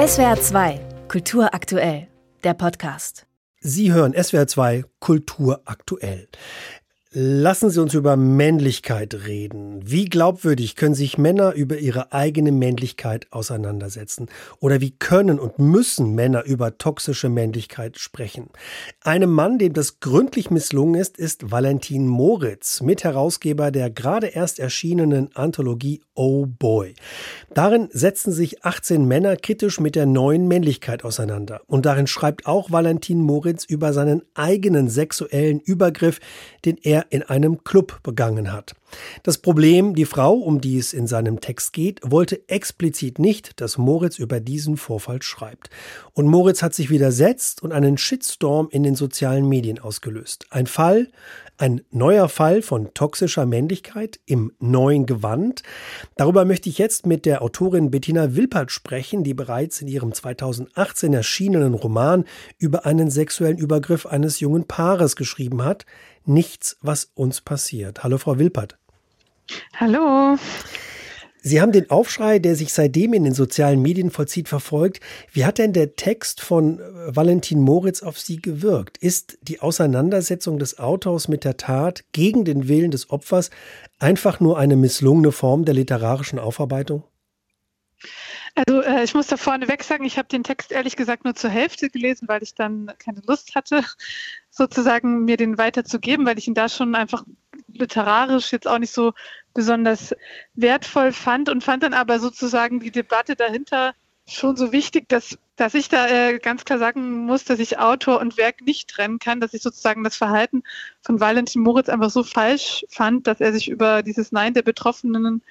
SWR 2, Kultur aktuell, der Podcast. Sie hören SWR 2 Kultur aktuell. Lassen Sie uns über Männlichkeit reden. Wie glaubwürdig können sich Männer über ihre eigene Männlichkeit auseinandersetzen? Oder wie können und müssen Männer über toxische Männlichkeit sprechen? Einem Mann, dem das gründlich misslungen ist, ist Valentin Moritz, Mitherausgeber der gerade erst erschienenen Anthologie Oh Boy. Darin setzen sich 18 Männer kritisch mit der neuen Männlichkeit auseinander. Und darin schreibt auch Valentin Moritz über seinen eigenen sexuellen Übergriff, den er in einem Club begangen hat. Das Problem, die Frau, um die es in seinem Text geht, wollte explizit nicht, dass Moritz über diesen Vorfall schreibt. Und Moritz hat sich widersetzt und einen Shitstorm in den sozialen Medien ausgelöst. Ein Fall, ein neuer Fall von toxischer Männlichkeit im neuen Gewand. Darüber möchte ich jetzt mit der Autorin Bettina Wilpert sprechen, die bereits in ihrem 2018 erschienenen Roman über einen sexuellen Übergriff eines jungen Paares geschrieben hat. Nichts, was uns passiert. Hallo, Frau Wilpert. Hallo. Sie haben den Aufschrei, der sich seitdem in den sozialen Medien vollzieht, verfolgt. Wie hat denn der Text von äh, Valentin Moritz auf Sie gewirkt? Ist die Auseinandersetzung des Autors mit der Tat gegen den Willen des Opfers einfach nur eine misslungene Form der literarischen Aufarbeitung? Also äh, ich muss da vorneweg sagen, ich habe den Text ehrlich gesagt nur zur Hälfte gelesen, weil ich dann keine Lust hatte, sozusagen mir den weiterzugeben, weil ich ihn da schon einfach literarisch jetzt auch nicht so besonders wertvoll fand und fand dann aber sozusagen die Debatte dahinter schon so wichtig, dass, dass ich da äh, ganz klar sagen muss, dass ich Autor und Werk nicht trennen kann, dass ich sozusagen das Verhalten von Valentin Moritz einfach so falsch fand, dass er sich über dieses Nein der Betroffenen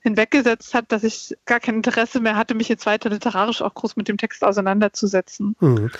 hinweggesetzt hat, dass ich gar kein Interesse mehr hatte, mich jetzt weiter literarisch auch groß mit dem Text auseinanderzusetzen. Hm.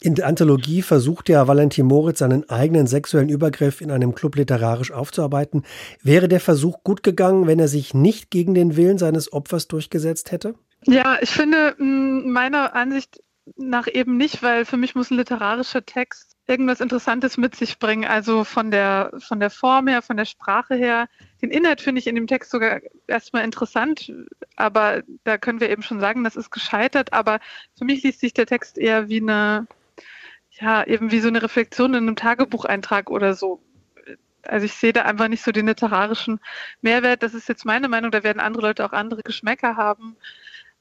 In der Anthologie versucht ja Valentin Moritz seinen eigenen sexuellen Übergriff in einem Club literarisch aufzuarbeiten. Wäre der Versuch gut gegangen, wenn er sich nicht gegen den Willen seines Opfers durchgesetzt hätte? Ja, ich finde meiner Ansicht nach eben nicht, weil für mich muss ein literarischer Text irgendwas Interessantes mit sich bringen. Also von der, von der Form her, von der Sprache her. Den Inhalt finde ich in dem Text sogar erstmal interessant, aber da können wir eben schon sagen, das ist gescheitert. Aber für mich liest sich der Text eher wie eine, ja, eben wie so eine Reflexion in einem Tagebucheintrag oder so. Also ich sehe da einfach nicht so den literarischen Mehrwert. Das ist jetzt meine Meinung, da werden andere Leute auch andere Geschmäcker haben.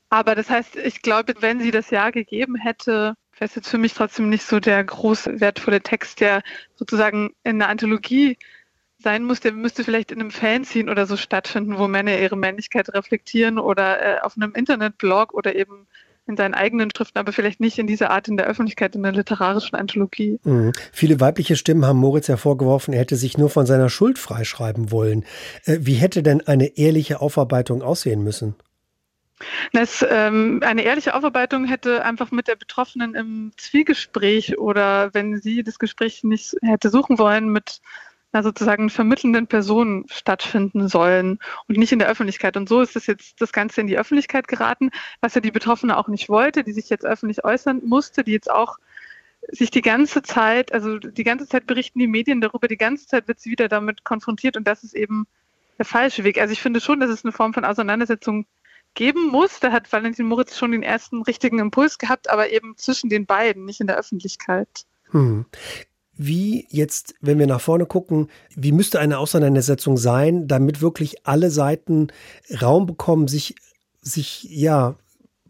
Aber das heißt, ich glaube, wenn sie das Ja gegeben hätte, wäre es jetzt für mich trotzdem nicht so der große, wertvolle Text, der sozusagen in einer Anthologie sein muss, der müsste vielleicht in einem Fanzine oder so stattfinden, wo Männer ihre Männlichkeit reflektieren oder äh, auf einem Internetblog oder eben in seinen eigenen Schriften, aber vielleicht nicht in dieser Art in der Öffentlichkeit, in der literarischen Anthologie. Mhm. Viele weibliche Stimmen haben Moritz hervorgeworfen, er hätte sich nur von seiner Schuld freischreiben wollen. Äh, wie hätte denn eine ehrliche Aufarbeitung aussehen müssen? Das, ähm, eine ehrliche Aufarbeitung hätte einfach mit der Betroffenen im Zwiegespräch oder wenn sie das Gespräch nicht hätte suchen wollen, mit einer sozusagen vermittelnden Person stattfinden sollen und nicht in der Öffentlichkeit. Und so ist es jetzt das Ganze in die Öffentlichkeit geraten, was ja die Betroffene auch nicht wollte, die sich jetzt öffentlich äußern musste, die jetzt auch sich die ganze Zeit, also die ganze Zeit berichten die Medien darüber, die ganze Zeit wird sie wieder damit konfrontiert und das ist eben der falsche Weg. Also ich finde schon, dass es eine Form von Auseinandersetzung geben muss. Da hat Valentin Moritz schon den ersten richtigen Impuls gehabt, aber eben zwischen den beiden, nicht in der Öffentlichkeit. Hm. Wie jetzt, wenn wir nach vorne gucken, wie müsste eine Auseinandersetzung sein, damit wirklich alle Seiten Raum bekommen, sich, sich ja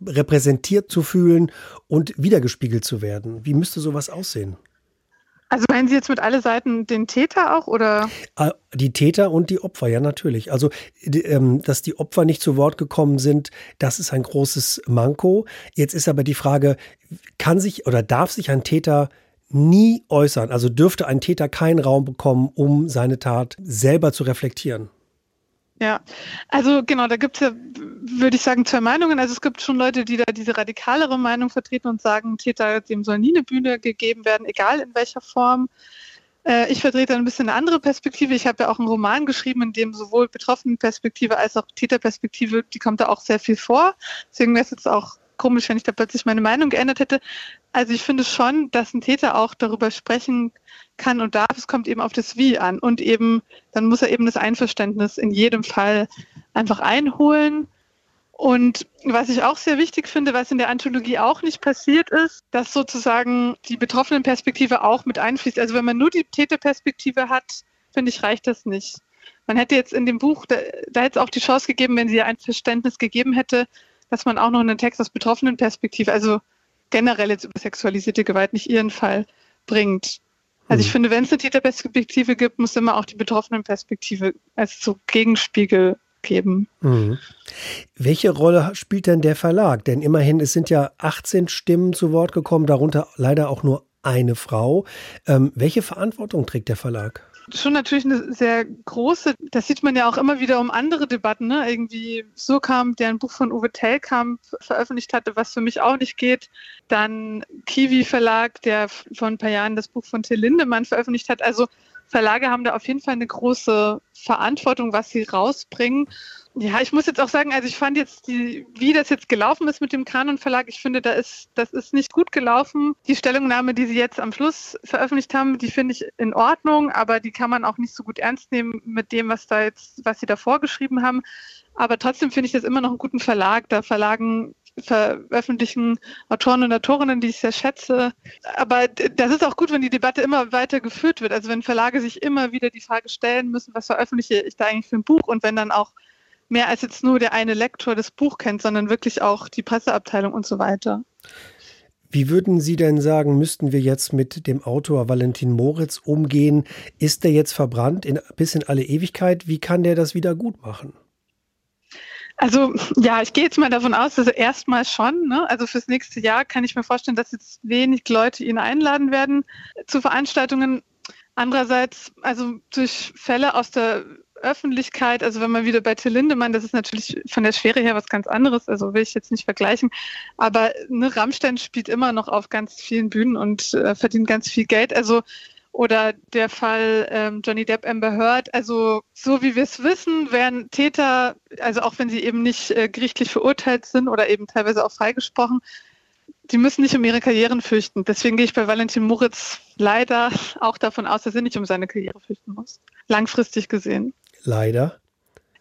repräsentiert zu fühlen und wiedergespiegelt zu werden? Wie müsste sowas aussehen? Also meinen Sie jetzt mit alle Seiten den Täter auch oder? Ah, die Täter und die Opfer, ja natürlich. Also, ähm, dass die Opfer nicht zu Wort gekommen sind, das ist ein großes Manko. Jetzt ist aber die Frage, kann sich oder darf sich ein Täter nie äußern? Also dürfte ein Täter keinen Raum bekommen, um seine Tat selber zu reflektieren? Ja, also genau, da gibt es ja, würde ich sagen, zwei Meinungen. Also es gibt schon Leute, die da diese radikalere Meinung vertreten und sagen, Täter, dem soll nie eine Bühne gegeben werden, egal in welcher Form. Äh, ich vertrete ein bisschen eine andere Perspektive. Ich habe ja auch einen Roman geschrieben, in dem sowohl Betroffenenperspektive als auch Täterperspektive, die kommt da auch sehr viel vor. Deswegen wäre es jetzt auch komisch, wenn ich da plötzlich meine Meinung geändert hätte. Also ich finde schon, dass ein Täter auch darüber sprechen kann und darf. Es kommt eben auf das Wie an. Und eben, dann muss er eben das Einverständnis in jedem Fall einfach einholen. Und was ich auch sehr wichtig finde, was in der Anthologie auch nicht passiert ist, dass sozusagen die betroffenen Perspektive auch mit einfließt. Also wenn man nur die Täterperspektive hat, finde ich, reicht das nicht. Man hätte jetzt in dem Buch, da, da hätte es auch die Chance gegeben, wenn sie ein Verständnis gegeben hätte, dass man auch noch einen Text aus betroffenen Perspektive, also generell jetzt über sexualisierte Gewalt, nicht ihren Fall bringt. Also ich hm. finde, wenn es eine Täterperspektive gibt, muss immer auch die betroffenen Perspektive als so Gegenspiegel geben. Mhm. Welche Rolle spielt denn der Verlag? Denn immerhin, es sind ja 18 Stimmen zu Wort gekommen, darunter leider auch nur eine Frau. Ähm, welche Verantwortung trägt der Verlag? Schon natürlich eine sehr große, das sieht man ja auch immer wieder um andere Debatten, ne? Irgendwie so kam, der ein Buch von Uwe Tellkamp veröffentlicht hatte, was für mich auch nicht geht. Dann Kiwi Verlag, der vor ein paar Jahren das Buch von Till Lindemann veröffentlicht hat. Also Verlage haben da auf jeden Fall eine große Verantwortung, was sie rausbringen. Ja, ich muss jetzt auch sagen, also ich fand jetzt, die, wie das jetzt gelaufen ist mit dem Kanon Verlag, ich finde, da ist, das ist nicht gut gelaufen. Die Stellungnahme, die sie jetzt am Schluss veröffentlicht haben, die finde ich in Ordnung, aber die kann man auch nicht so gut ernst nehmen mit dem, was da jetzt, was sie da vorgeschrieben haben. Aber trotzdem finde ich das immer noch einen guten Verlag. Da verlagen veröffentlichen Autoren und Autorinnen, die ich sehr schätze. Aber das ist auch gut, wenn die Debatte immer weiter geführt wird. Also wenn Verlage sich immer wieder die Frage stellen müssen, was veröffentliche ich da eigentlich für ein Buch und wenn dann auch mehr als jetzt nur der eine Lektor das Buch kennt, sondern wirklich auch die Presseabteilung und so weiter. Wie würden Sie denn sagen, müssten wir jetzt mit dem Autor Valentin Moritz umgehen? Ist der jetzt verbrannt in, bis in alle Ewigkeit? Wie kann der das wieder gut machen? Also ja, ich gehe jetzt mal davon aus, dass er erstmal schon. Ne? Also fürs nächste Jahr kann ich mir vorstellen, dass jetzt wenig Leute ihn einladen werden zu Veranstaltungen. Andererseits, also durch Fälle aus der Öffentlichkeit, also wenn man wieder bei Till Lindemann, das ist natürlich von der Schwere her was ganz anderes, also will ich jetzt nicht vergleichen, aber ne, Rammstein spielt immer noch auf ganz vielen Bühnen und äh, verdient ganz viel Geld. Also oder der Fall ähm, Johnny Depp Amber Heard. Also so wie wir es wissen, werden Täter, also auch wenn sie eben nicht äh, gerichtlich verurteilt sind oder eben teilweise auch freigesprochen, die müssen nicht um ihre Karrieren fürchten. Deswegen gehe ich bei Valentin Moritz leider auch davon aus, dass er nicht um seine Karriere fürchten muss. Langfristig gesehen. Leider.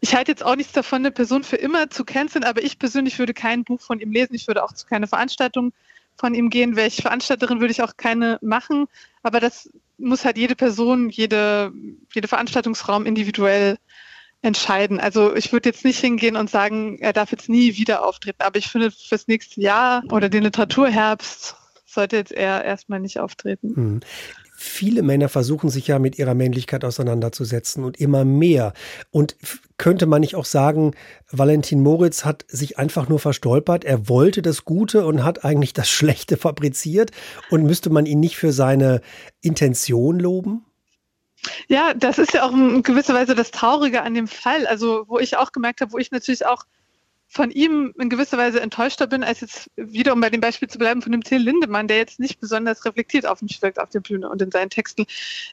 Ich halte jetzt auch nichts davon, eine Person für immer zu canceln, aber ich persönlich würde kein Buch von ihm lesen. Ich würde auch zu keiner Veranstaltung von ihm gehen. Welche Veranstalterin würde ich auch keine machen. Aber das muss halt jede Person, jede, jede Veranstaltungsraum individuell entscheiden. Also ich würde jetzt nicht hingehen und sagen, er darf jetzt nie wieder auftreten, aber ich finde fürs nächste Jahr oder den Literaturherbst sollte jetzt er erstmal nicht auftreten. Viele Männer versuchen sich ja mit ihrer Männlichkeit auseinanderzusetzen und immer mehr. Und könnte man nicht auch sagen, Valentin Moritz hat sich einfach nur verstolpert. Er wollte das Gute und hat eigentlich das Schlechte fabriziert. Und müsste man ihn nicht für seine Intention loben? Ja, das ist ja auch in gewisser Weise das Traurige an dem Fall. Also, wo ich auch gemerkt habe, wo ich natürlich auch von ihm in gewisser Weise enttäuschter bin, als jetzt wieder, um bei dem Beispiel zu bleiben, von dem Till Lindemann, der jetzt nicht besonders reflektiert auf mich wirkt auf der Bühne und in seinen Texten,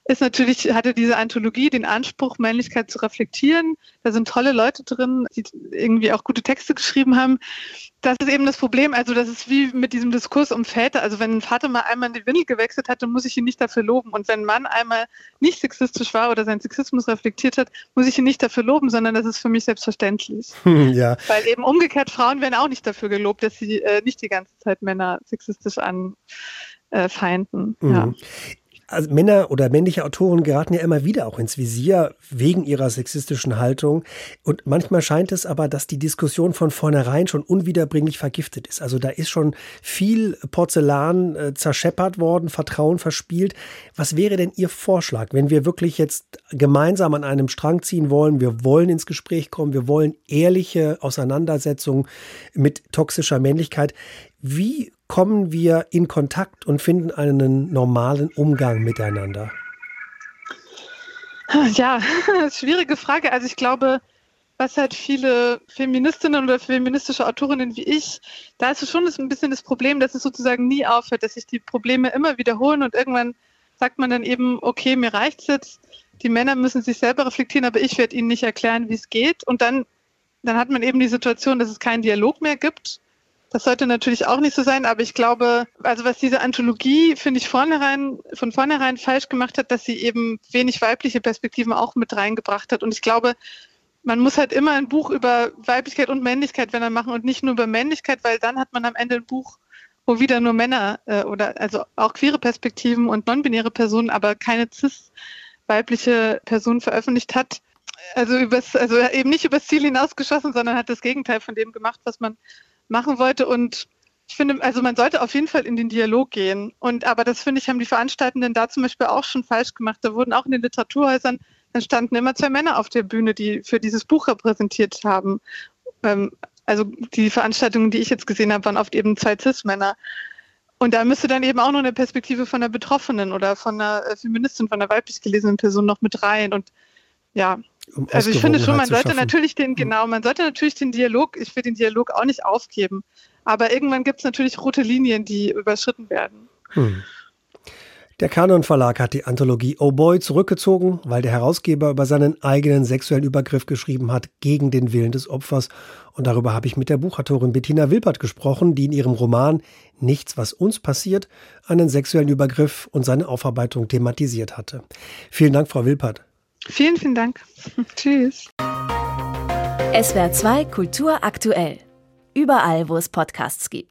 ist natürlich, hatte diese Anthologie den Anspruch, Männlichkeit zu reflektieren. Da sind tolle Leute drin, die irgendwie auch gute Texte geschrieben haben das ist eben das Problem. Also, das ist wie mit diesem Diskurs um Väter. Also, wenn ein Vater mal einmal in die Windel gewechselt hat, dann muss ich ihn nicht dafür loben. Und wenn ein Mann einmal nicht sexistisch war oder seinen Sexismus reflektiert hat, muss ich ihn nicht dafür loben, sondern das ist für mich selbstverständlich. ja. Weil eben umgekehrt Frauen werden auch nicht dafür gelobt, dass sie äh, nicht die ganze Zeit Männer sexistisch anfeinden. Äh, mhm. Ja also Männer oder männliche Autoren geraten ja immer wieder auch ins Visier wegen ihrer sexistischen Haltung. Und manchmal scheint es aber, dass die Diskussion von vornherein schon unwiederbringlich vergiftet ist. Also da ist schon viel Porzellan äh, zerscheppert worden, Vertrauen verspielt. Was wäre denn Ihr Vorschlag, wenn wir wirklich jetzt gemeinsam an einem Strang ziehen wollen? Wir wollen ins Gespräch kommen, wir wollen ehrliche Auseinandersetzungen mit toxischer Männlichkeit. Wie kommen wir in Kontakt und finden einen normalen Umgang miteinander? Ja, schwierige Frage. Also ich glaube, was halt viele Feministinnen oder feministische Autorinnen wie ich, da ist schon ein bisschen das Problem, dass es sozusagen nie aufhört, dass sich die Probleme immer wiederholen und irgendwann sagt man dann eben, okay, mir reicht es jetzt, die Männer müssen sich selber reflektieren, aber ich werde ihnen nicht erklären, wie es geht. Und dann, dann hat man eben die Situation, dass es keinen Dialog mehr gibt das sollte natürlich auch nicht so sein, aber ich glaube, also was diese Anthologie, finde ich, vornherein, von vornherein falsch gemacht hat, dass sie eben wenig weibliche Perspektiven auch mit reingebracht hat. Und ich glaube, man muss halt immer ein Buch über Weiblichkeit und Männlichkeit, wenn er machen und nicht nur über Männlichkeit, weil dann hat man am Ende ein Buch, wo wieder nur Männer äh, oder also auch queere Perspektiven und non-binäre Personen, aber keine cis weibliche Person veröffentlicht hat. Also übers, also eben nicht übers Ziel hinausgeschossen, sondern hat das Gegenteil von dem gemacht, was man machen wollte. Und ich finde, also man sollte auf jeden Fall in den Dialog gehen. Und aber das finde ich, haben die Veranstaltenden da zum Beispiel auch schon falsch gemacht. Da wurden auch in den Literaturhäusern dann standen immer zwei Männer auf der Bühne, die für dieses Buch repräsentiert haben. Ähm, also die Veranstaltungen, die ich jetzt gesehen habe, waren oft eben zwei Cis-Männer. Und da müsste dann eben auch noch eine Perspektive von einer Betroffenen oder von einer äh, Feministin, von einer weiblich gelesenen Person noch mit rein. Und ja, um also ich finde schon, man sollte natürlich den, genau, man sollte natürlich den Dialog, ich will den Dialog auch nicht aufgeben. Aber irgendwann gibt es natürlich rote Linien, die überschritten werden. Hm. Der Kanon Verlag hat die Anthologie Oh Boy zurückgezogen, weil der Herausgeber über seinen eigenen sexuellen Übergriff geschrieben hat, gegen den Willen des Opfers. Und darüber habe ich mit der Buchautorin Bettina Wilpert gesprochen, die in ihrem Roman Nichts, was uns passiert, einen sexuellen Übergriff und seine Aufarbeitung thematisiert hatte. Vielen Dank, Frau Wilpert. Vielen, vielen Dank. Tschüss. SWR 2 Kultur aktuell. Überall, wo es Podcasts gibt.